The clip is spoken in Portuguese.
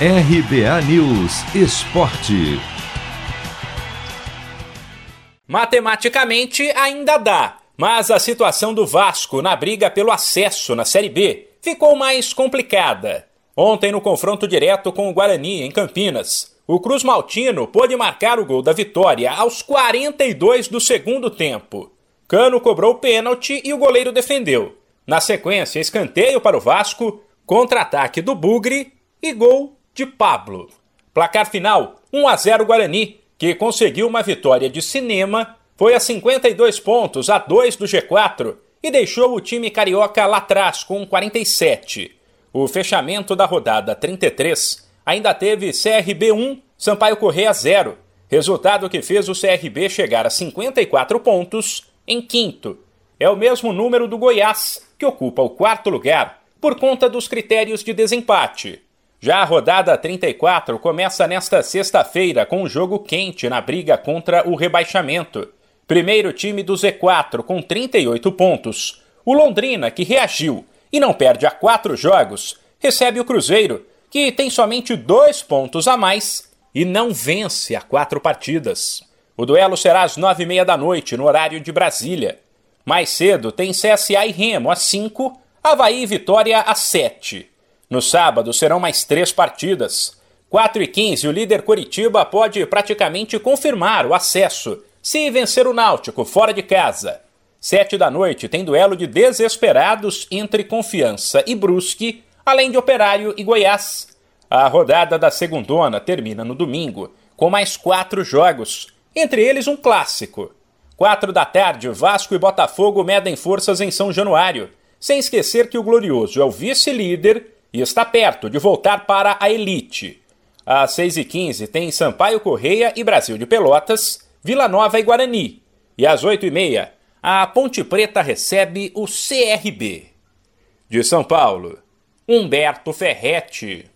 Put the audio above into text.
RBA News Esporte. Matematicamente ainda dá, mas a situação do Vasco na briga pelo acesso na Série B ficou mais complicada. Ontem, no confronto direto com o Guarani, em Campinas, o Cruz Maltino pôde marcar o gol da vitória aos 42 do segundo tempo. Cano cobrou o pênalti e o goleiro defendeu. Na sequência, escanteio para o Vasco, contra-ataque do Bugre e gol de Pablo. Placar final: 1 a 0 Guarani, que conseguiu uma vitória de cinema, foi a 52 pontos a 2 do G4 e deixou o time carioca lá atrás com 47. O fechamento da rodada 33 ainda teve CRB 1, Sampaio Correia 0, resultado que fez o CRB chegar a 54 pontos em quinto. É o mesmo número do Goiás, que ocupa o quarto lugar, por conta dos critérios de desempate. Já a rodada 34 começa nesta sexta-feira com um jogo quente na briga contra o rebaixamento. Primeiro time do Z4 com 38 pontos. O Londrina, que reagiu e não perde a quatro jogos, recebe o Cruzeiro, que tem somente dois pontos a mais e não vence a quatro partidas. O duelo será às nove e meia da noite, no horário de Brasília. Mais cedo tem CSA e Remo às cinco, Havaí e Vitória às sete. No sábado serão mais três partidas. 4 e 15, o líder Curitiba pode praticamente confirmar o acesso se vencer o Náutico fora de casa. 7 da noite tem duelo de desesperados entre Confiança e Brusque, além de Operário e Goiás. A rodada da segundona termina no domingo, com mais quatro jogos, entre eles um clássico. 4 da tarde, Vasco e Botafogo medem forças em São Januário, sem esquecer que o Glorioso é o vice-líder e está perto de voltar para a elite. Às 6h15 tem Sampaio Correia e Brasil de Pelotas, Vila Nova e Guarani. E às 8h30, a Ponte Preta recebe o CRB. De São Paulo, Humberto Ferretti.